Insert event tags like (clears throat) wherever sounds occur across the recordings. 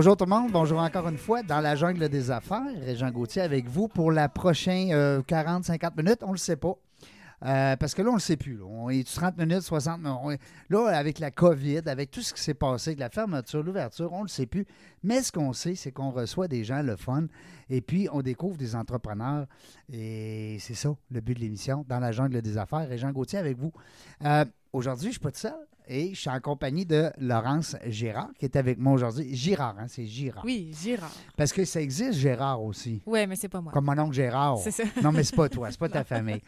Bonjour tout le monde, bonjour encore une fois dans la jungle des affaires. Régent Gauthier avec vous pour la prochaine 40-50 minutes, on ne le sait pas. Euh, parce que là, on ne le sait plus. On est 30 minutes, 60 minutes. Là, avec la COVID, avec tout ce qui s'est passé, de la fermeture, l'ouverture, on ne le sait plus. Mais ce qu'on sait, c'est qu'on reçoit des gens, le fun, et puis on découvre des entrepreneurs. Et c'est ça, le but de l'émission, dans la jungle des affaires. Régent Gauthier avec vous. Euh, aujourd'hui, je ne suis pas tout seul et je suis en compagnie de Laurence Gérard qui est avec moi aujourd'hui. Girard, hein, c'est Girard. Oui, Girard. Parce que ça existe Gérard aussi. Oui, mais c'est pas moi. Comme mon oncle Gérard. C'est ça. Non, mais c'est pas toi, c'est pas ta (laughs) famille.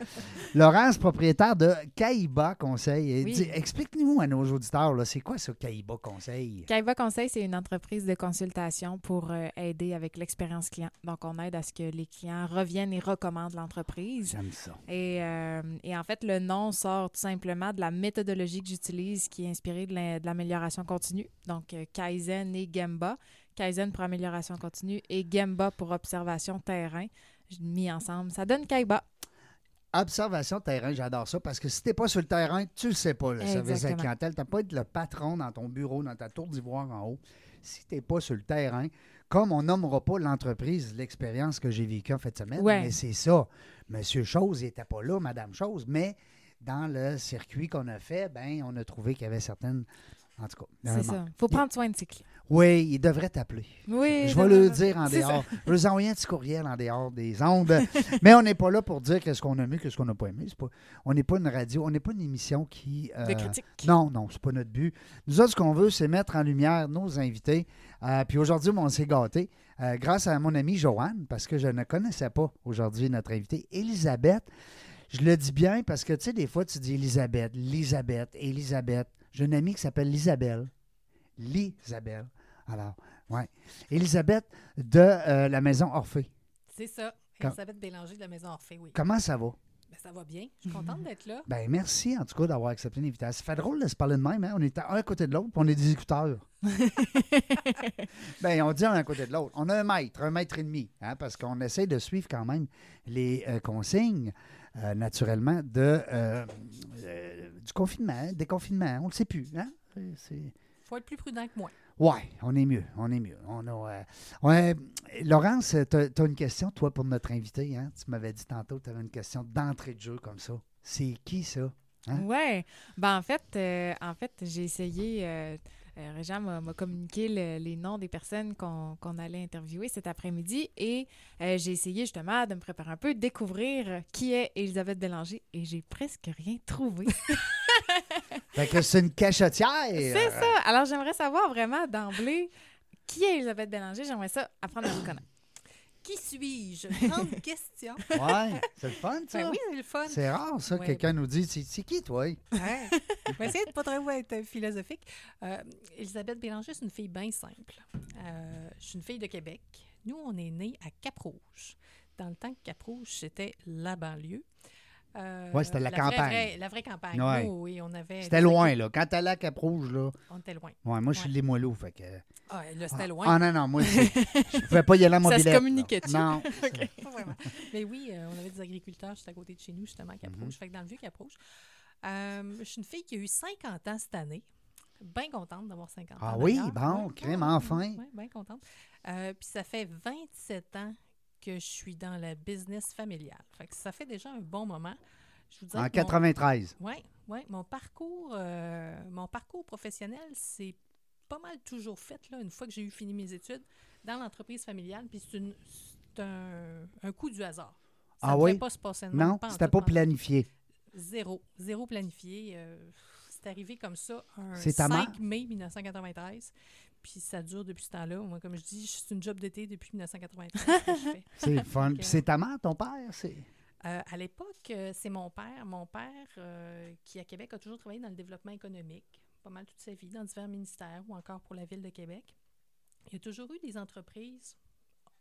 Laurence, propriétaire de Caïba Conseil. Oui. Explique-nous à nos auditeurs, là, c'est quoi ce Caïba Conseil? Kaiba Conseil, c'est une entreprise de consultation pour euh, aider avec l'expérience client. Donc, on aide à ce que les clients reviennent et recommandent l'entreprise. J'aime ça. Et, euh, et en fait, le nom sort tout simplement de la méthodologie que j'utilise qui est inspirée de la- de l'amélioration continue. Donc, euh, Kaizen et Gemba. Kaizen pour amélioration continue et Gemba pour observation terrain. Mis ensemble, ça donne Kaiba. Observation terrain, j'adore ça parce que si t'es pas sur le terrain, tu le sais pas, le service à la clientèle. T'as pas être le patron dans ton bureau, dans ta tour d'ivoire en haut. Si t'es pas sur le terrain, comme on nommera pas l'entreprise, l'expérience que j'ai vécue en fin de semaine, Ouais. mais c'est ça. Monsieur Chose, il était pas là, Madame Chose, mais dans le circuit qu'on a fait, ben, on a trouvé qu'il y avait certaines. En tout cas, C'est ça. manque. faut prendre soin de ses clients. Oui, il devrait t'appeler. Oui. Je vais le dire en ça. dehors. Je vais vous envoyer un petit courriel en dehors des ondes. (laughs) Mais on n'est pas là pour dire qu'est-ce qu'on a aimé, qu'est-ce qu'on n'a pas aimé. Pas, on n'est pas une radio, on n'est pas une émission qui. euh, De critique. non, non, c'est pas notre but. Nous autres, ce qu'on veut, c'est mettre en lumière nos invités. Euh, puis aujourd'hui, on s'est gâtés euh, grâce à mon amie Joanne, parce que je ne connaissais pas aujourd'hui notre invitée, Elisabeth. Je le dis bien parce que, tu sais, des fois, tu dis Elisabeth, Elisabeth, Elisabeth. J'ai une amie qui s'appelle Lisabelle. Lisabelle. Alors, ouais. Elisabeth de euh, la maison Orphée. C'est ça. Elisabeth Bélanger de la Maison Orphée, oui. Comment ça va? Ben, ça va bien. Je suis contente d'être là. Ben merci en tout cas d'avoir accepté l'invitation. Ça fait drôle de se parler de même, hein? On est à un à côté de l'autre, puis on est des écouteurs. (laughs) ben on dit un à côté de l'autre. On a un mètre, un mètre et demi, hein, parce qu'on essaie de suivre quand même les euh, consignes, euh, naturellement, de, euh, euh, du confinement, des confinements. On ne le sait plus, hein? C'est- C'est... faut être plus prudent que moi. Ouais, on est mieux, on est mieux. On a, Laurence, tu as, une question, toi, pour notre invité. Hein? Tu m'avais dit tantôt que tu avais une question d'entrée de jeu comme ça. C'est qui ça? Hein? Ouais. Ben, en fait, euh, en fait j'ai essayé. Euh, Régent m'a communiqué le- les noms des personnes qu'on allait interviewer cet après-midi et euh, j'ai essayé justement de me préparer un peu, de découvrir qui est Elisabeth Bélanger et j'ai presque rien trouvé. (laughs) Fait que c'est une cachetière. C'est ça. Alors, j'aimerais savoir vraiment d'emblée qui est Elisabeth Bélanger. J'aimerais ça apprendre à vous connaître. Qui suis-je? Grande (laughs) question. Ouais, c'est le fun, ça. Ben oui, c'est le fun. C'est rare, ça, que Ouais. quelqu'un nous dit c'est qui, toi? Ouais. Je vais essayer de pas trop être philosophique. Euh, Elisabeth Bélanger, c'est une fille bien simple. Euh, je suis une fille de Québec. Nous, on est nés à Cap-Rouge. Dans le temps que Cap-Rouge, c'était la banlieue. Euh, Ouais, c'était la campagne. vraie- la vraie campagne. Ouais. Nous, oui, on avait. C'était loin, là. Quand t'allais à Cap-Rouge, là. On était loin. Ouais, moi, je suis Ouais. de Limoilou, fait que. Ah, là, c'était Ah, loin. Ah, non, non, moi, je (laughs) pouvais pas y aller à Ça se mobilette. communiquait-tu? Non. (laughs) Pas vraiment. Mais oui, euh, on avait des agriculteurs juste à côté de chez nous, justement, à Cap-Rouge. Fait que dans le vieux Cap-Rouge. Euh, je suis une fille qui a eu 50 ans cette année. Bien contente d'avoir 50 ans. Ah oui, bon, crème, enfin. Oui, bien contente. Euh, Puis ça fait 27 ans que je suis dans la business. Fait que ça fait déjà un bon moment. Je vous dirais En que mon- 93. oui, ouais, mon parcours, euh, mon parcours professionnel, c'est pas mal toujours fait là, une fois que j'ai eu fini mes études dans l'entreprise familiale. Puis c'est un, un coup du hasard. Ça Ah ne devait oui? pas se passer de Non, c'était pas planifié. Zéro, zéro planifié. euh, c'est arrivé comme ça un C'est ta 5 mère? mai 1993. Puis ça dure depuis ce temps-là. Moi, comme je dis, c'est une job d'été depuis 1993 que je (laughs) fais. C'est fun. Que- c'est ta mère, ton père? C'est... Euh, à l'époque, euh, c'est mon père. Mon père, euh, qui à Québec a toujours travaillé dans le développement économique, pas mal toute sa vie, dans divers ministères ou encore pour la ville de Québec. Il y a toujours eu des entreprises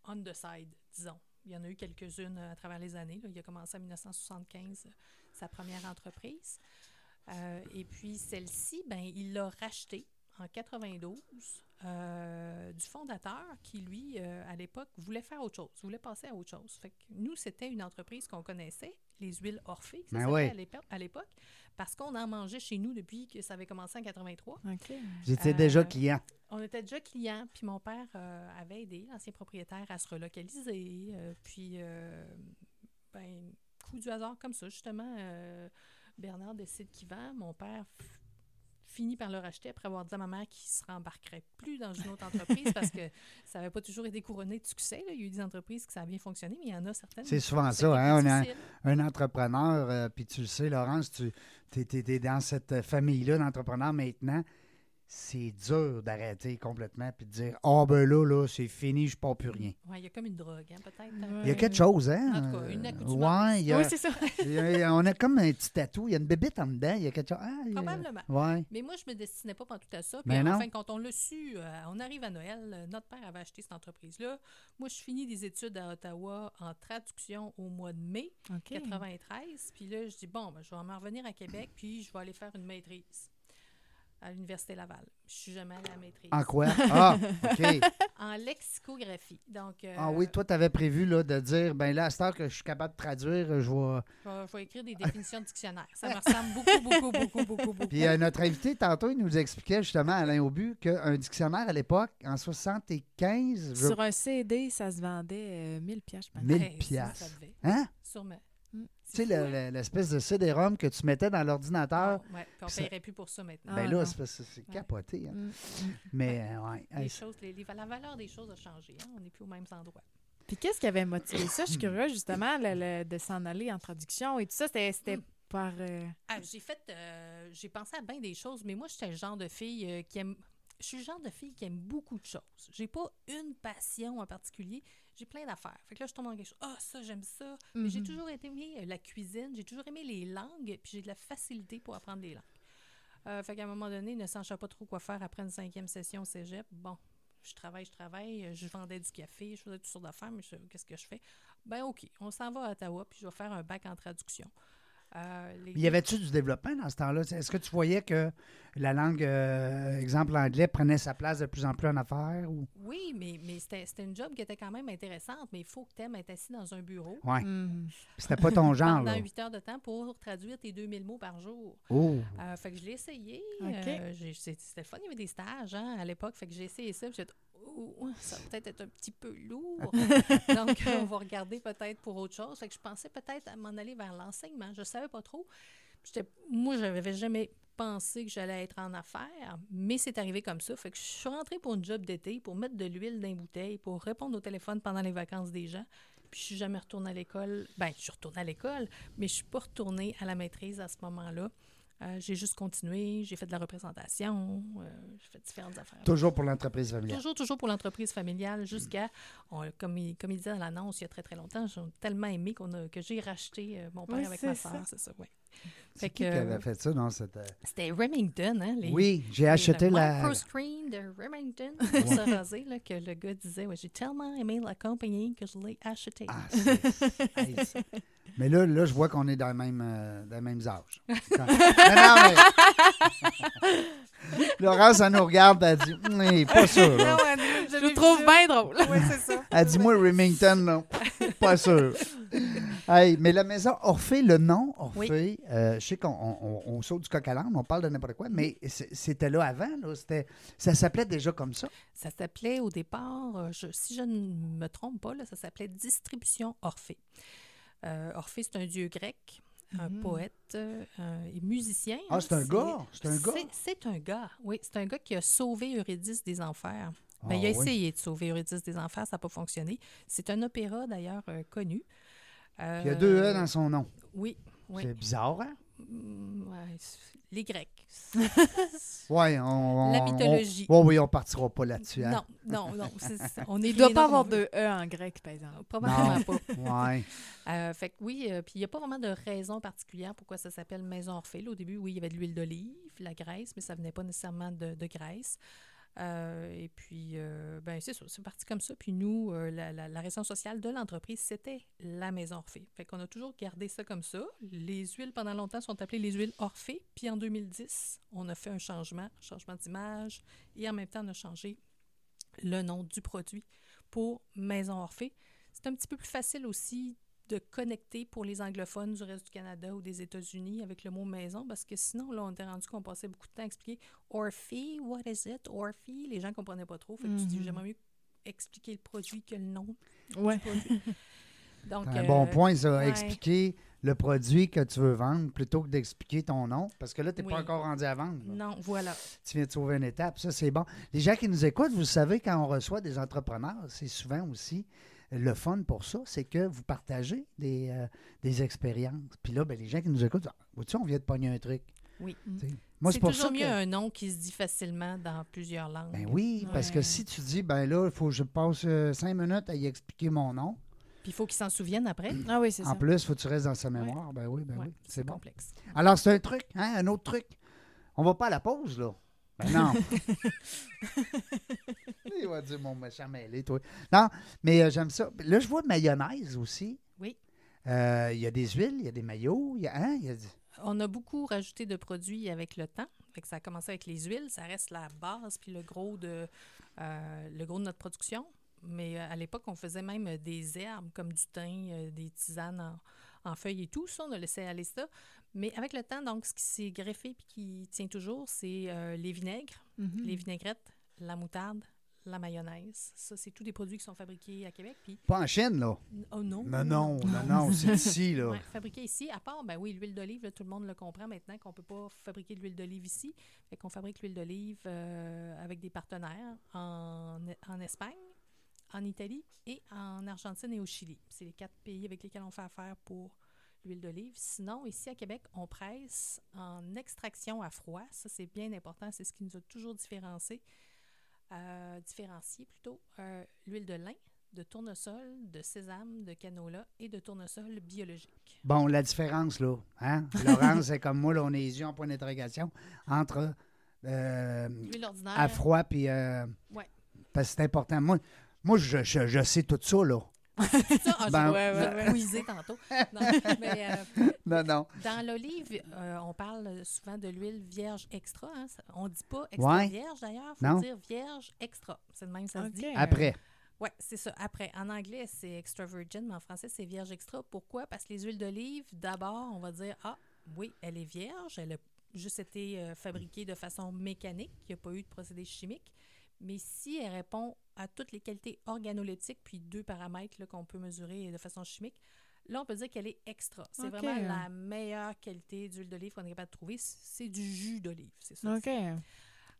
on the side, disons. Il y en a eu quelques-unes euh, à travers les années. là. Il a commencé en 1975, euh, sa première entreprise. Euh, et puis celle-ci, ben, il l'a rachetée en 92 euh, du fondateur qui, lui, euh, à l'époque, voulait faire autre chose, voulait passer à autre chose. Fait que nous, c'était une entreprise qu'on connaissait, les huiles Orphée, ça Ben oui. à l'épo- à l'époque, parce qu'on en mangeait chez nous depuis que ça avait commencé en 83. OK. J'étais Euh, déjà client. On était était déjà client, puis mon père euh, avait aidé l'ancien propriétaire à se relocaliser. euh, puis, euh, ben, coup du hasard comme ça, justement, euh, Bernard décide qu'il vend. Mon père f- finit par le racheter après avoir dit à ma mère qu'il ne se rembarquerait plus dans une autre entreprise parce que (laughs) ça n'avait pas toujours été couronné de succès. là. Il y a eu des entreprises que ça a bien fonctionné, mais il y en a certaines. C'est souvent qui ça, hein, plus on a- difficiles. Un entrepreneur, euh, puis tu le sais, Laurence, tu es, dans cette famille-là d'entrepreneurs maintenant. C'est dur d'arrêter complètement puis de dire Ah, ben là, là, c'est fini, je ne pars plus rien. Ouais, il y a comme une drogue, hein, peut-être. Il y a quelque chose, hein? En tout cas, une accoutumance. Ouais, a- Oui, c'est ça. (laughs) il y a- on a comme un petit tatou, il y a une bébête en dedans, il y a quelque chose. Ah, il y a- Probablement. Ouais. Mais moi, je me destinais pas tout à ça. Puis non. enfin, quand on l'a su, euh, on arrive à Noël, euh, notre père avait acheté cette entreprise-là. Moi, je finis des études à Ottawa en traduction au mois de mai OK. 93. Puis là, je dis, bon, ben, je vais m'en revenir à Québec, puis je vais aller faire une maîtrise à l'Université Laval. Je suis jamais allée à la maîtrise. En quoi? Ah, OK. (laughs) En lexicographie. Donc, euh, Ah oui, toi, tu avais prévu là, de dire, ben là, à cette heure que je suis capable de traduire, je vais. je vais, écrire des définitions de dictionnaire. Ça me ressemble beaucoup, beaucoup, beaucoup, beaucoup, beaucoup. Puis euh, notre invité, tantôt, il nous expliquait justement, Alain Aubu, qu'un dictionnaire à l'époque, en 75, je- Sur un CD, ça se vendait euh, 1000 pièces, je pense. 1000 Hey, ça, piastres. Hein? Sûrement. Tu sais, l'espèce de CD-ROM que tu mettais dans l'ordinateur. Puis on ça- paierait plus pour ça maintenant. ben Ah, là, non? c'est parce que c'est Ouais. capoté. hein. Mm, mm. Mais, euh, ouais. Les Hey, choses, les- les- la valeur des choses a changé. hein. On n'est plus aux mêmes endroits. Puis qu'est-ce qui avait motivé ça? Je suis curieuse, justement, le- le- de s'en aller en traduction et tout ça. C'était c'était Mm. par... euh, Ah, j'ai fait, euh, j'ai pensé à bien des choses, mais moi, j'étais le genre de fille euh, qui aime. Je suis le genre de fille qui aime beaucoup de choses. J'ai pas une passion en particulier. J'ai plein d'affaires. Fait que là, je tombe dans quelque chose. Ah, ça, j'aime ça. Mais j'ai Mhm. toujours aimé la cuisine. J'ai toujours aimé les langues. Puis j'ai de la facilité pour apprendre les langues. Euh, fait qu'à un moment donné, ne sachant pas trop quoi faire après une cinquième session au cégep, bon, je travaille, je travaille. Je vendais du café, je faisais toutes sortes d'affaires, mais qu'est-ce que je fais? Ben, OK, on s'en va à Ottawa, puis je vais faire un bac en traduction. Euh, les- Y avait-tu du développement dans ce temps-là? Est-ce que tu voyais que la langue, euh, exemple l'anglais, prenait sa place de plus en plus en affaires? Ou... Oui, mais, mais c'était c'était une job qui était quand même intéressante, mais il faut que tu aimes être assis dans un bureau Ouais. mm. C'était pas ton genre, pendant huit heures de temps pour traduire tes 2000 mots par jour. Oh! Euh, fait que je l'ai essayé. OK. euh, C'était fun, il y avait des stages hein, à l'époque. Fait que j'ai essayé ça. puis Oh, ça va peut-être être un petit peu lourd. (laughs) Donc, (laughs) on va regarder peut-être pour autre chose. Fait que je pensais peut-être à m'en aller vers l'enseignement. Je savais pas trop. Moi, je n'avais jamais pensé que j'allais être en affaires, mais c'est arrivé comme ça. Fait que je suis rentrée pour une job d'été, pour mettre de l'huile dans les bouteilles, pour répondre au téléphone pendant les vacances des gens. Puis je suis jamais retournée à l'école. Ben, je suis retournée à l'école, mais je suis pas retournée à la maîtrise à ce moment-là. Euh, j'ai juste continué, j'ai fait de la représentation, euh, j'ai fait différentes affaires. Toujours pour l'entreprise familiale. Toujours, toujours pour l'entreprise familiale, jusqu'à, comme, il, comme il disait dans l'annonce il y a très, très longtemps, j'ai tellement aimé qu'on a, que j'ai racheté euh, mon père Oui, avec c'est ma ça. soeur, c'est ça, oui. C'est Fait qui que, qui avait fait ça dans cette... C'était Remington, hein? Les, Oui, j'ai les- acheté le la... microscreen de Remington (laughs) pour se raser, là, que le gars disait, ouais, j'ai tellement aimé la compagnie que je l'ai acheté. Ah, (laughs) hey, mais là, là, je vois qu'on est dans les mêmes, euh, dans les mêmes âges. Quand- (laughs) non, non, mais... Laurence, elle nous regarde, elle dit, oui, pas sûr. là. je le trouve bien drôle. Oui, c'est ça. Elle dit, moi, Remington, non, pas sûr. Hey, mais la maison Orphée, le nom Orphée, euh, je sais qu'on on, on- on saute du coq à l'âne, on parle de n'importe quoi, mais c'était là avant, là, c'était, ça s'appelait déjà comme ça? Ça s'appelait au départ, euh, je- si je ne me trompe pas, là, ça s'appelait Distribution Orphée. Euh, Orphée, c'est un dieu grec, un Mhm. poète euh, un- et musicien. Ah, hein. c'est un gars, c'est un gars? C'est- C'est un gars, oui. C'est un gars qui a sauvé Eurydice des enfers. Ben, Ah, il a oui. essayé de sauver Eurydice des enfers, ça n'a pas fonctionné. C'est un opéra, d'ailleurs, euh, connu. Il y a deux E Euh, dans son nom. Oui, oui. C'est bizarre, hein? Mm, ouais, les Grecs. (laughs) Oui, on, on- La mythologie. on- oui, oui, on partira pas là-dessus. Hein? Non, non, non. on est Il doit pas avoir on veut- de E en grec, par exemple. Probablement Non. pas. (laughs) Ouais. Euh, fait que oui, euh, puis il n'y a pas vraiment de raison particulière pourquoi ça s'appelle Maison Orphée. Au début, oui, il y avait de l'huile d'olive, la graisse, mais ça venait pas nécessairement de, de graisse. Euh, et puis, euh, ben c'est parti comme ça. Puis nous, euh, la, la- la raison sociale de l'entreprise, c'était la Maison Orphée. Fait qu'on a toujours gardé ça comme ça. Les huiles, pendant longtemps, sont appelées les huiles Orphée. Puis en 2010, on a fait un changement, changement d'image, et en même temps, on a changé le nom du produit pour Maison Orphée. C'est un petit peu plus facile aussi de connecter pour les anglophones du reste du Canada ou des États-Unis avec le mot maison, parce que sinon, là, on était rendu qu'on passait beaucoup de temps à expliquer Orphy, what is it, Orphy? Les gens ne comprenaient pas trop. Fait que tu dis, Mhm. j'aimerais mieux expliquer le produit que le nom Ouais. (laughs) Donc, Un euh, bon point, ça. ouais. Expliquer le produit que tu veux vendre plutôt que d'expliquer ton nom. Parce que là, tu n'es Oui. pas encore rendu à vendre. là. Non, voilà. Tu viens de sauver une étape. Ça, c'est bon. Les gens qui nous écoutent, vous savez, quand on reçoit des entrepreneurs, c'est souvent aussi le fun pour ça, c'est que vous partagez des, euh, des expériences. Puis là, ben, les gens qui nous écoutent, ah, on vient de pogner un truc. Oui. Moi, C'est toujours ça mieux que... un nom qui se dit facilement dans plusieurs langues. Ben oui, parce que si tu dis, ben là, il faut que je passe euh, cinq minutes à y expliquer mon nom. Puis il faut qu'ils s'en souviennent après. (clears throat) Ah oui, c'est En ça. plus, il faut que tu restes dans sa mémoire. Ben oui, ben Ouais, oui, c'est bon. complexe. Alors, c'est un truc, hein, un autre truc. On va pas à la pause, là. Ben non. (laughs) Il va dire mon méchant mêlé, toi. Non, mais euh, j'aime ça. Là, je vois mayonnaise aussi. Oui. Euh, Il y a des huiles, il y a des maillots, il y a, hein, y a On a beaucoup rajouté de produits avec le temps. Fait que ça a commencé avec les huiles, ça reste la base puis le gros de euh, le gros de notre production. Mais à l'époque, on faisait même des herbes comme du thym, des tisanes en, en feuilles et tout. Ça, on a laissé aller ça. Mais avec le temps, donc, ce qui s'est greffé puis qui tient toujours, c'est euh, les vinaigres, Mhm. les vinaigrettes, la moutarde, la mayonnaise. Ça, c'est tous des produits qui sont fabriqués à Québec. Puis, Pas en Chine, là. oh non! Non, non, non, non, c'est (laughs) ici, là. Ouais, fabriqué ici, à part, ben oui, l'huile d'olive, là, tout le monde le comprend maintenant qu'on ne peut pas fabriquer de l'huile d'olive ici. Fait qu'on fabrique l'huile d'olive euh, avec des partenaires en, en Espagne, en Italie et en Argentine et au Chili. C'est les quatre pays avec lesquels on fait affaire pour l'huile d'olive. Sinon, ici à Québec, on presse en extraction à froid. Ça, c'est bien important. C'est ce qui nous a toujours différencié, euh, différencié plutôt. Euh, l'huile de lin, de tournesol, de sésame, de canola et de tournesol biologique. Bon, la différence, là, hein? (laughs) Laurence, c'est comme moi, là, on est les yeux en point d'interrogation entre euh, L'huile ordinaire. à froid puis... euh, Ouais. Parce que c'est important. Moi, moi je, je- je sais tout ça, là. Ça, ah, Ben, je ouais, quizer tantôt. (laughs) Non, mais, euh, Non, non. dans l'olive, euh, on parle souvent de l'huile vierge extra. Hein. On ne dit pas extra Ouais. vierge d'ailleurs, il Non. faut dire vierge extra. C'est le même, ça se dit. Après. Oui, c'est ça. Après, en anglais, c'est extra virgin, mais en français, c'est vierge extra. Pourquoi? Parce que les huiles d'olive, d'abord, on va dire Ah, oui, elle est vierge, elle a juste été euh, fabriquée de façon mécanique, il n'y a pas eu de procédé chimique. Mais si elle répond à toutes les qualités organoleptiques, puis deux paramètres qu'on peut mesurer de façon chimique, là, on peut dire qu'elle est extra. C'est vraiment la meilleure qualité d'huile d'olive qu'on est capable de trouver. C'est du jus d'olive, c'est ça. OK.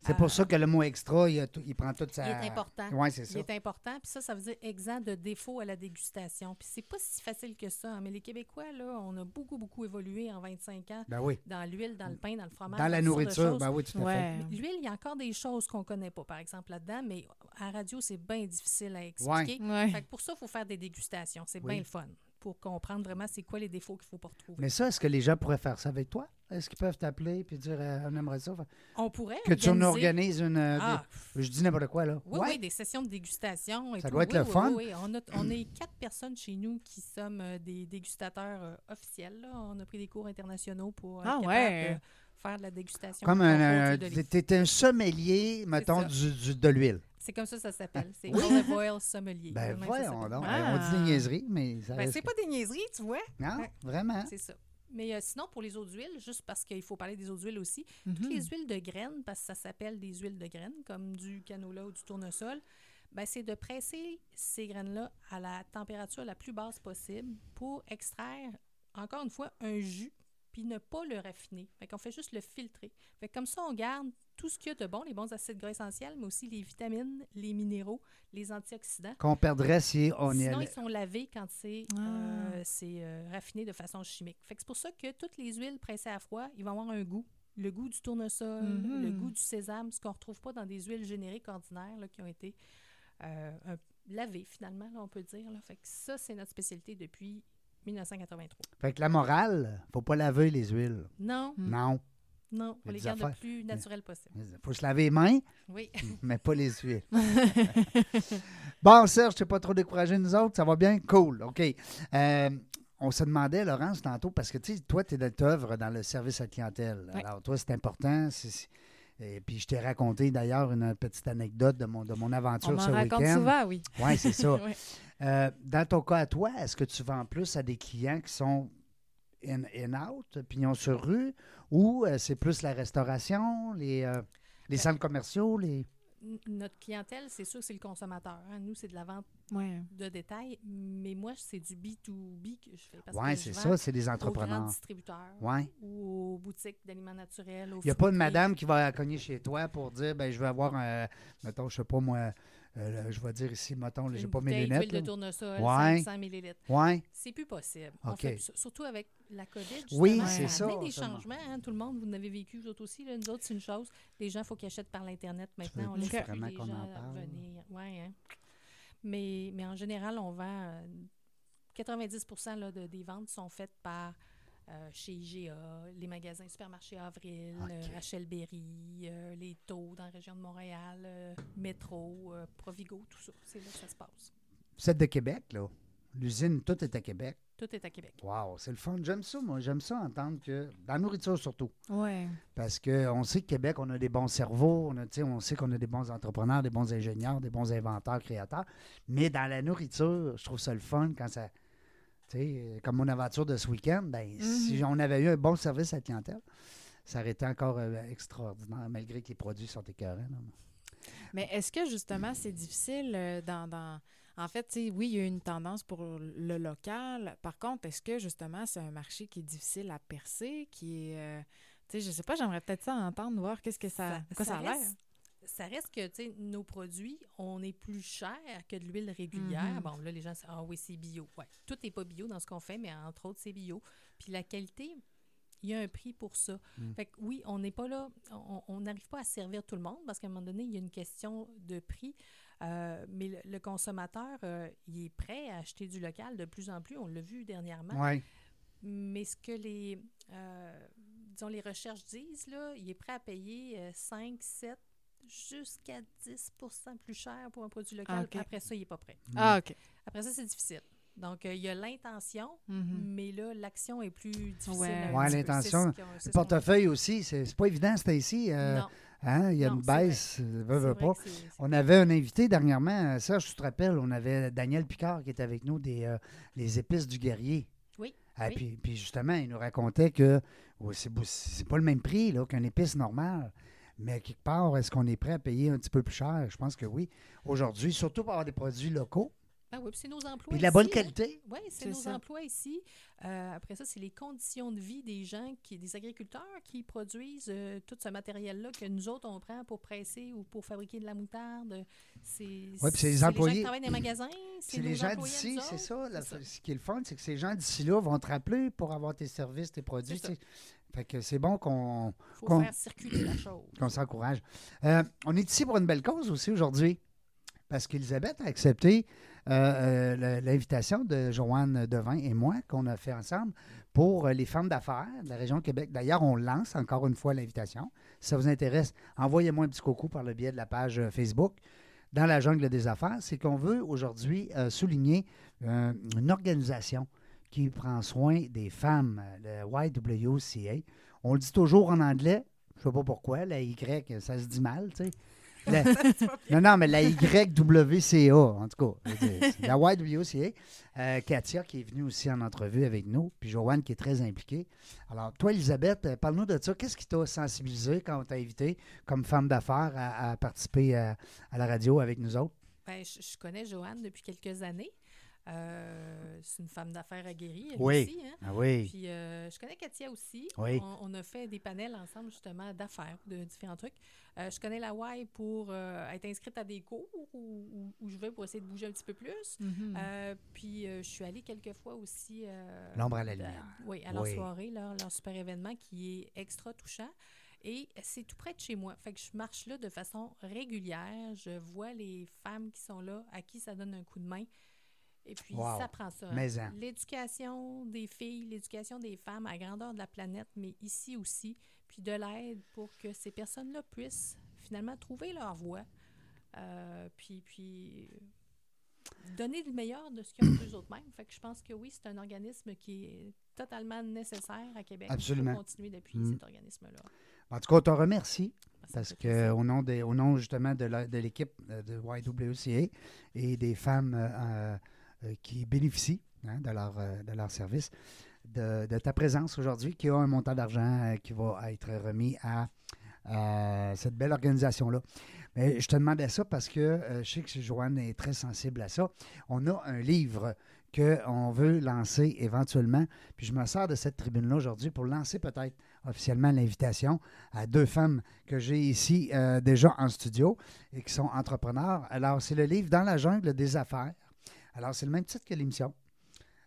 C'est pour ça que le mot extra, il, a tout- il prend toute sa... Il est important. Oui, c'est Il ça. est important. Puis ça, ça veut dire exempt de défaut à la dégustation. Puis c'est pas si facile que ça. hein, Mais les Québécois, là, on a beaucoup, beaucoup évolué en 25 ans Ben oui. dans l'huile, dans le pain, dans le fromage. Dans la nourriture, ben oui, tout à fait. Ouais. L'huile, il y a encore des choses qu'on connaît pas, par exemple, là-dedans. Mais à la radio, c'est bien difficile à expliquer. Ouais. Fait que pour ça, il faut faire des dégustations. C'est Oui. bien le fun. Pour comprendre vraiment c'est quoi les défauts qu'il faut pas retrouver. Mais ça, est-ce que les gens pourraient faire ça avec toi? Est-ce qu'ils peuvent t'appeler et dire euh, on aimerait ça? on pourrait. Que tu nous organiser- organises une. euh, Ah, des- Je dis n'importe quoi, là. Oui, Ouais. oui, des sessions de dégustation. Et Ça tout. doit être Oui, le oui, fun. Oui, oui. On, a, on est quatre personnes chez nous qui sommes euh, des dégustateurs euh, officiels. là. On a pris des cours internationaux pour Ah, ouais. Faire de la dégustation. Comme un. d'huile. T'es un sommelier, mettons, du, du- de l'huile. C'est comme ça que ça s'appelle. C'est Oui. olive oil sommelier. Ben voyons donc. Ben, On dit des niaiseries, mais ça Ben, c'est que- pas des niaiseries, tu vois. Non, vraiment. C'est ça. Mais euh, sinon, pour les autres huiles, juste parce qu'il faut parler des autres huiles aussi, Mhm. toutes les huiles de graines, parce que ça s'appelle des huiles de graines, comme du canola ou du tournesol, ben, c'est de presser ces graines-là à la température la plus basse possible pour extraire, encore une fois, un jus, puis ne pas le raffiner. Fait qu'on fait juste le filtrer. Fait que comme ça, on garde tout ce qu'il y a de bon, les bons acides gras essentiels, mais aussi les vitamines, les minéraux, les antioxydants. Qu'on perdrait si on y Sinon, allait. ils sont lavés quand c'est Ah. euh, c'est, euh, raffiné de façon chimique. Fait que c'est pour ça que toutes les huiles pressées à froid, ils vont avoir un goût. Le goût du tournesol, Mhm. le goût du sésame, ce qu'on ne retrouve pas dans des huiles génériques ordinaires là, qui ont été euh, un- lavées finalement, là, on peut dire. là. Fait que ça, c'est notre spécialité depuis 1983. Fait que la morale, faut pas laver les huiles. Non, Mm. Non. non, on les garde le plus naturel possible. Il faut se laver les mains, Oui. (laughs) mais pas les huiles. (laughs) bon, Serge, t'es pas trop découragé, nous autres? Ça va bien? Cool. OK. Euh, on se demandait, Laurence, tantôt, parce que tu sais, toi, tu es œuvre dans le service à clientèle. Ouais. Alors, toi, c'est important. c'est- Et puis, je t'ai raconté d'ailleurs une petite anecdote de mon, de mon On aventure m'en ce raconte week-end. souvent, oui. Oui, c'est ça. (laughs) Ouais. Euh, dans ton cas à toi, est-ce que tu vends plus à des clients qui sont in, in out, pignon sur rue, ou euh, c'est plus la restauration, les, euh, les centres commerciaux, les... Notre clientèle, c'est sûr que c'est le consommateur. hein. Nous, c'est de la vente Ouais. de détail, mais moi, c'est du B2B que je fais. Parce Oui, que c'est je ça, c'est des aux grands entrepreneurs. distributeurs Oui. ou aux boutiques d'aliments naturels. aux Il n'y a pas une fruiteries. madame qui va cogner chez toi pour dire, ben je vais avoir, un, mettons, je sais pas moi, euh, je vais dire ici, mettons, j'ai Une pas mes lunettes. d'huile de tournesol, Ouais. 500 ml. Oui, C'est plus possible. On OK. fait plus ça. Surtout avec la COVID. Oui, justement, c'est ça. des changements. hein. Tout le monde, vous en avez vécu, vous autres aussi. là. Nous autres, c'est une chose. Les gens, il faut qu'ils achètent par l'Internet maintenant. On laisse vraiment les gens venir. Ouais, hein. mais, mais en général, on vend... euh, 90 là, de- des ventes sont faites par euh, chez IGA, les magasins supermarchés Avril, OK. euh, Rachel Berry, euh, les taux dans la région de Montréal, euh, Métro, euh, Provigo, tout ça. C'est là que ça se passe. vous êtes de Québec, là. L'usine, tout est à Québec. Tout est à Québec. Wow, c'est le fun. J'aime ça, moi. J'aime ça entendre que, dans la nourriture surtout, Ouais. parce qu'on sait que Québec, on a des bons cerveaux, on, a, tu sais, on sait qu'on a des bons entrepreneurs, des bons ingénieurs, des bons inventeurs, créateurs. Mais dans la nourriture, je trouve ça le fun quand ça. Sais, comme mon aventure de ce week-end, ben, si Mhm. on avait eu un bon service à la clientèle, ça aurait été encore euh, extraordinaire, malgré que les produits sont écœurants. là. Mais est-ce que justement c'est difficile euh, dans, dans- En fait, tu sais, oui, il y a une tendance pour le local. Par contre, est-ce que justement c'est un marché qui est difficile à percer, qui est. euh, tu sais, je sais pas, j'aimerais peut-être ça entendre, voir qu'est-ce que ça. de quoi ça, a l'air. Ça reste que, tu sais, nos produits, on est plus cher que de l'huile régulière. Mhm. Bon, là, les gens, c'est, ah oui, c'est bio. Ouais. Tout n'est pas bio dans ce qu'on fait, mais entre autres, c'est bio. Puis la qualité, il y a un prix pour ça. Mm. Fait que oui, on n'est pas là, on- n'arrive pas à servir tout le monde parce qu'à un moment donné, il y a une question de prix. Euh, mais le, le consommateur, euh, il est prêt à acheter du local de plus en plus. On l'a vu dernièrement. Ouais. Mais ce que les, euh, disons, les recherches disent, là, il est prêt à payer euh, 5, 7, jusqu'à 10% plus cher pour un produit local. Ah. Après ça, il n'est pas prêt. Ah, OK. Après ça, c'est difficile. Donc, euh, il y a l'intention, Mhm. mais là, l'action est plus difficile. Ouais, peu. l'intention, Le portefeuille aussi, c'est c'est pas évident, c'était ici. euh, Non, hein, il y a Non, une baisse, euh, veut, pas. On avait un invité dernièrement, Serge, tu te rappelles, on avait Daniel Picard qui était avec nous des euh, les épices du guerrier. Oui, Ah, oui. puis, puis justement, il nous racontait que ouais, c'est pas le même prix là, qu'un épice normal. Mais quelque part, est-ce qu'on est prêt à payer un petit peu plus cher? Je pense que oui. Aujourd'hui, surtout pour avoir des produits locaux. Ah oui, puis c'est nos emplois. Puis de la bonne ici, hein. qualité. Oui, c'est nos ça. emplois ici. Euh, après ça, c'est les conditions de vie des gens, qui, des agriculteurs qui produisent euh, tout ce matériel-là que nous autres, on prend pour presser ou pour fabriquer de la moutarde. C'est Ouais, c'est les gens qui travaillent dans les magasins. C'est les gens d'ici, c'est ça, ça. Ce qui est le fun, c'est que ces gens d'ici-là vont te rappeler pour avoir tes services, tes produits. Fait que c'est bon qu'on faire circuler la chose. qu'on s'encourage. Euh, on est ici pour une belle cause aussi aujourd'hui, parce qu'Elisabeth a accepté euh, euh, l'invitation de Joanne Devin et moi qu'on a fait ensemble pour les femmes d'affaires de la région de Québec. D'ailleurs, on lance encore une fois l'invitation. Si ça vous intéresse, envoyez-moi un petit coucou par le biais de la page Facebook. Dans la jungle des affaires, c'est qu'on veut aujourd'hui euh, souligner une organisation qui prend soin des femmes, euh, le YWCA. On le dit toujours en anglais, je ne sais pas pourquoi, la Y, ça se dit mal, tu sais. La- (laughs) non, non, mais la YWCA, en tout cas. La YWCA. Euh, Katia, qui est venue aussi en entrevue avec nous, puis Joanne, qui est très impliquée. Alors, toi, Elisabeth, euh, parle-nous de ça. Qu'est-ce qui t'a sensibilisé quand on t'a invité comme femme d'affaires à, à participer à, à la radio avec nous autres? Ben, je, je connais Joanne depuis quelques années. Euh, c'est une femme d'affaires aguerrie, elle Oui. aussi. Hein? Ah oui. Puis euh, je connais Katia aussi. Oui. On, on a fait des panels ensemble justement d'affaires, de différents trucs. Euh, je connais la Y pour euh, être inscrite à des cours où, où- où je vais pour essayer de bouger un petit peu plus. Mhm. Euh, puis euh, je suis allée quelques fois aussi. euh, L'ombre à la lumière. Oui, à leur Oui. soirée, leur, leur super événement qui est extra touchant. Et c'est tout près de chez moi. Fait que je marche là de façon régulière. Je vois les femmes qui sont là, à qui ça donne un coup de main. Et puis, Wow. ça prend ça. hein. En. L'éducation des filles, l'éducation des femmes à grandeur de la planète, mais ici aussi, puis de l'aide pour que ces personnes-là puissent finalement trouver leur voie, euh, puis, puis donner le meilleur de ce qu'ils ont d'eux autres mêmes. Fait que je pense que oui, c'est un organisme qui est totalement nécessaire à Québec. Absolument. Faut continuer d'appuyer Mm. cet organisme-là. En tout cas, on te remercie. Ça Parce fait que plaisir. au nom, des, au nom justement de de l'équipe euh, de YWCA et des femmes euh, qui bénéficient hein, de, leur, euh, de leur service, de, de ta présence aujourd'hui, qui a un montant d'argent euh, qui va être remis à, cette belle organisation-là. Mais je te demandais ça parce que euh, je sais que Joanne est très sensible à ça. On a un livre qu'on veut lancer éventuellement. Puis je me sers de cette tribune-là aujourd'hui pour lancer peut-être officiellement l'invitation à deux femmes que j'ai ici euh, déjà en studio et qui sont entrepreneurs. Alors, c'est le livre Dans la jungle des affaires. Alors, c'est le même titre que l'émission.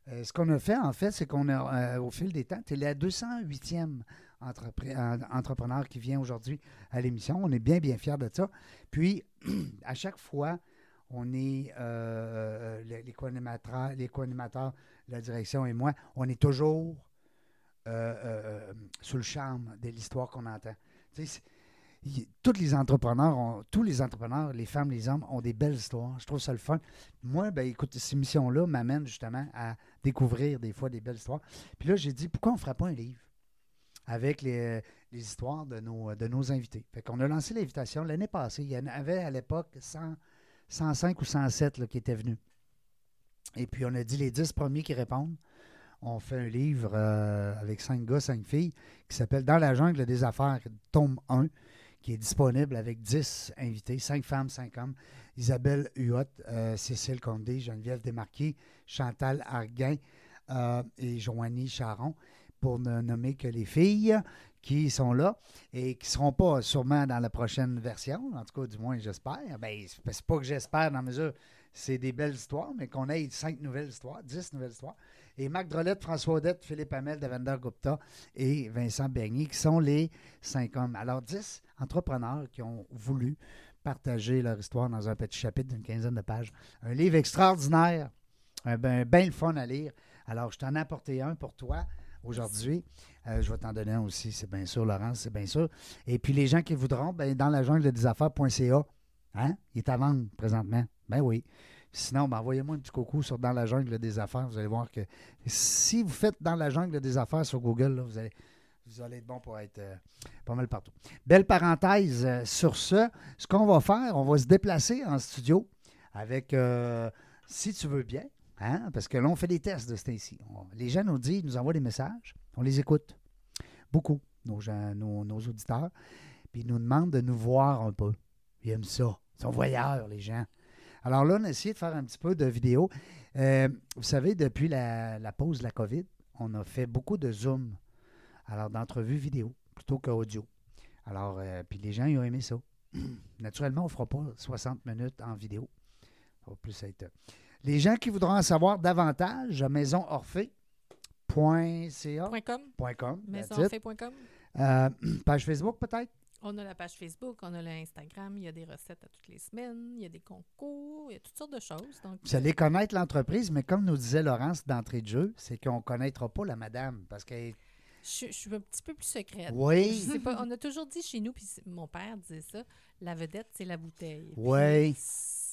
Euh, ce qu'on a fait, en fait, c'est qu'on a, euh, au fil des temps, tu es la 208e entrepre- en- entrepreneur qui vient aujourd'hui à l'émission. On est bien, bien fiers de ça. Puis, (clears throat) à chaque fois, on est, euh, le- les co-animateurs, la direction et moi, on est toujours euh, euh, sous le charme de l'histoire qu'on entend. Tous les entrepreneurs, tous les entrepreneurs, les femmes, les hommes, ont des belles histoires. Je trouve ça le fun. Moi, ben, écoute, cette émission-là m'amène justement à découvrir des fois des belles histoires. Puis là, j'ai dit, pourquoi on ne ferait pas un livre avec les, histoires de nos, de nos invités? Fait qu'on a lancé l'invitation l'année passée. Il y en avait à l'époque 100 105 ou 107 là, qui étaient venus. Et puis, on a dit les 10 premiers qui répondent. On fait un livre euh, avec cinq gars, cinq filles, qui s'appelle Dans la jungle des affaires, tome 1, qui est disponible avec 10 invités, 5 femmes, 5 hommes. Isabelle Huot, euh, Cécile Condé, Geneviève Desmarquis, Chantal Arguin euh, et Joanie Charon, pour ne nommer que les filles qui sont là et qui ne seront pas sûrement dans la prochaine version, en tout cas, du moins, j'espère. Ben, c'est pas que j'espère dans la mesure, c'est des belles histoires, mais qu'on ait cinq nouvelles histoires, dix nouvelles histoires. Et Marc Drolette, François Odette, Philippe Hamel, Devender Gupta et Vincent Bernier, qui sont les cinq hommes. Alors, dix entrepreneurs qui ont voulu partager leur histoire dans un petit chapitre d'une quinzaine de pages. Un livre extraordinaire, un ben, ben le fun à lire. Alors, je t'en ai apporté un pour toi aujourd'hui. Euh, je vais t'en donner un aussi, c'est bien sûr, Laurence, c'est bien sûr. Et puis, les gens qui voudront, ben, dans la jungle des affaires.ca, hein, il est à vendre présentement. Ben oui. Sinon, ben, envoyez-moi un petit coucou sur Dans la jungle des affaires. Vous allez voir que si vous faites Dans la jungle des affaires sur Google, vous, allez, vous allez être bon pour être euh, pas mal partout. Belle parenthèse euh, sur ce. Ce qu'on va faire, on va se déplacer en studio avec, euh, si tu veux bien, hein, parce que là, on fait des tests de ce temps-ci. Les gens nous disent, nous envoient des messages, on les écoute. Beaucoup, nos, gens, nos, nos auditeurs. Puis ils nous demandent de nous voir un peu. Ils aiment ça. Ils sont voyeurs, les gens. Alors là, on a essayé de faire un petit peu de vidéo. Euh, vous savez, depuis la, la pause de la COVID, on a fait beaucoup de Zoom, alors d'entrevues vidéo plutôt qu'audio. Alors, euh, puis les gens, ils ont aimé ça. (clears throat) Naturellement, on ne fera pas 60 minutes en vidéo. Ça va plus être. Les gens qui voudront en savoir davantage, maisonorphée.ca. .com, .com. Euh, (clears throat) page Facebook peut-être? On a la page Facebook, on a l'Instagram, il y a des recettes à toutes les semaines, il y a des concours, il y a toutes sortes de choses. Donc, Vous allez connaître l'entreprise, mais comme nous disait Laurence d'entrée de jeu, c'est qu'on ne connaîtra pas la madame parce qu'elle est- je, je suis un petit peu plus secrète. Oui. Je sais pas, on a toujours dit chez nous, puis mon père disait ça, la vedette, c'est la bouteille. Puis Oui.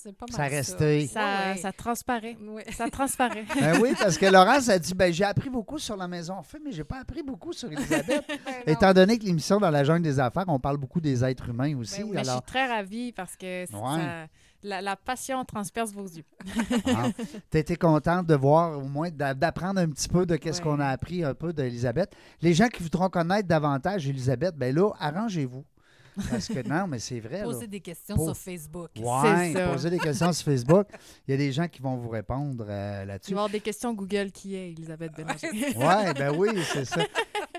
C'est pas mal Ça restait. Ça, ouais. ça transparaît. Ouais. Ça transparaît. (laughs) Ben oui, parce que Laurence a dit ben, j'ai appris beaucoup sur la maison Orphée, mais j'ai pas appris beaucoup sur Elisabeth. (laughs) Ben Étant donné que l'émission dans la jungle des affaires, on parle beaucoup des êtres humains aussi. Ben oui, Mais je suis très ravie parce que c- Ouais. ça- la, la passion transperce vos yeux. (laughs) tu été contente de voir au moins d'a- d'apprendre un petit peu de qu'est-ce Ouais. qu'on a appris un peu d'Elisabeth. Les gens qui voudront connaître davantage Elisabeth, ben là, arrangez-vous. Parce que non, mais c'est vrai. là. Poser des questions Pour- sur Facebook. Ouais, C'est ça. posez des questions sur Facebook. Il y a des gens qui vont vous répondre euh, Tu là-dessus. vas avoir des questions Google qui est Elisabeth Bélanger. Oui, ben oui, c'est ça.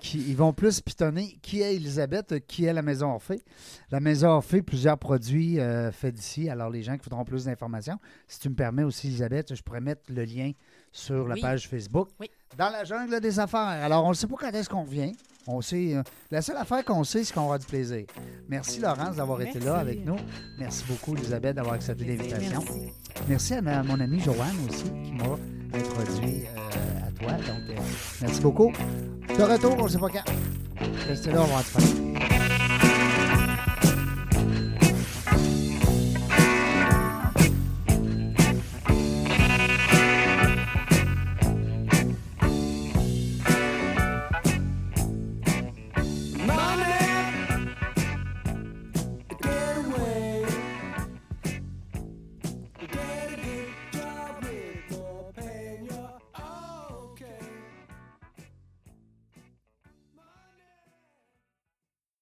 Qui- ils vont plus pitonner qui est Elisabeth, qui est la Maison Orphée. La Maison Orphée, plusieurs produits euh, faits d'ici. Alors, les gens qui voudront plus d'informations, si tu me permets aussi, Elisabeth, je pourrais mettre le lien sur la Oui. page Facebook. Oui. Dans la jungle des affaires. Alors, on ne sait pas quand est-ce qu'on revient. On sait, euh, la seule affaire qu'on sait, c'est qu'on aura du plaisir. Merci, Laurence, d'avoir été là avec nous. Merci beaucoup, Elisabeth, d'avoir accepté l'invitation. Merci. Merci à, ma- mon ami Joanne aussi qui m'a introduit euh, à toi. Donc, euh, merci beaucoup. De retour, on ne sait pas quand. Restez là, on va te faire.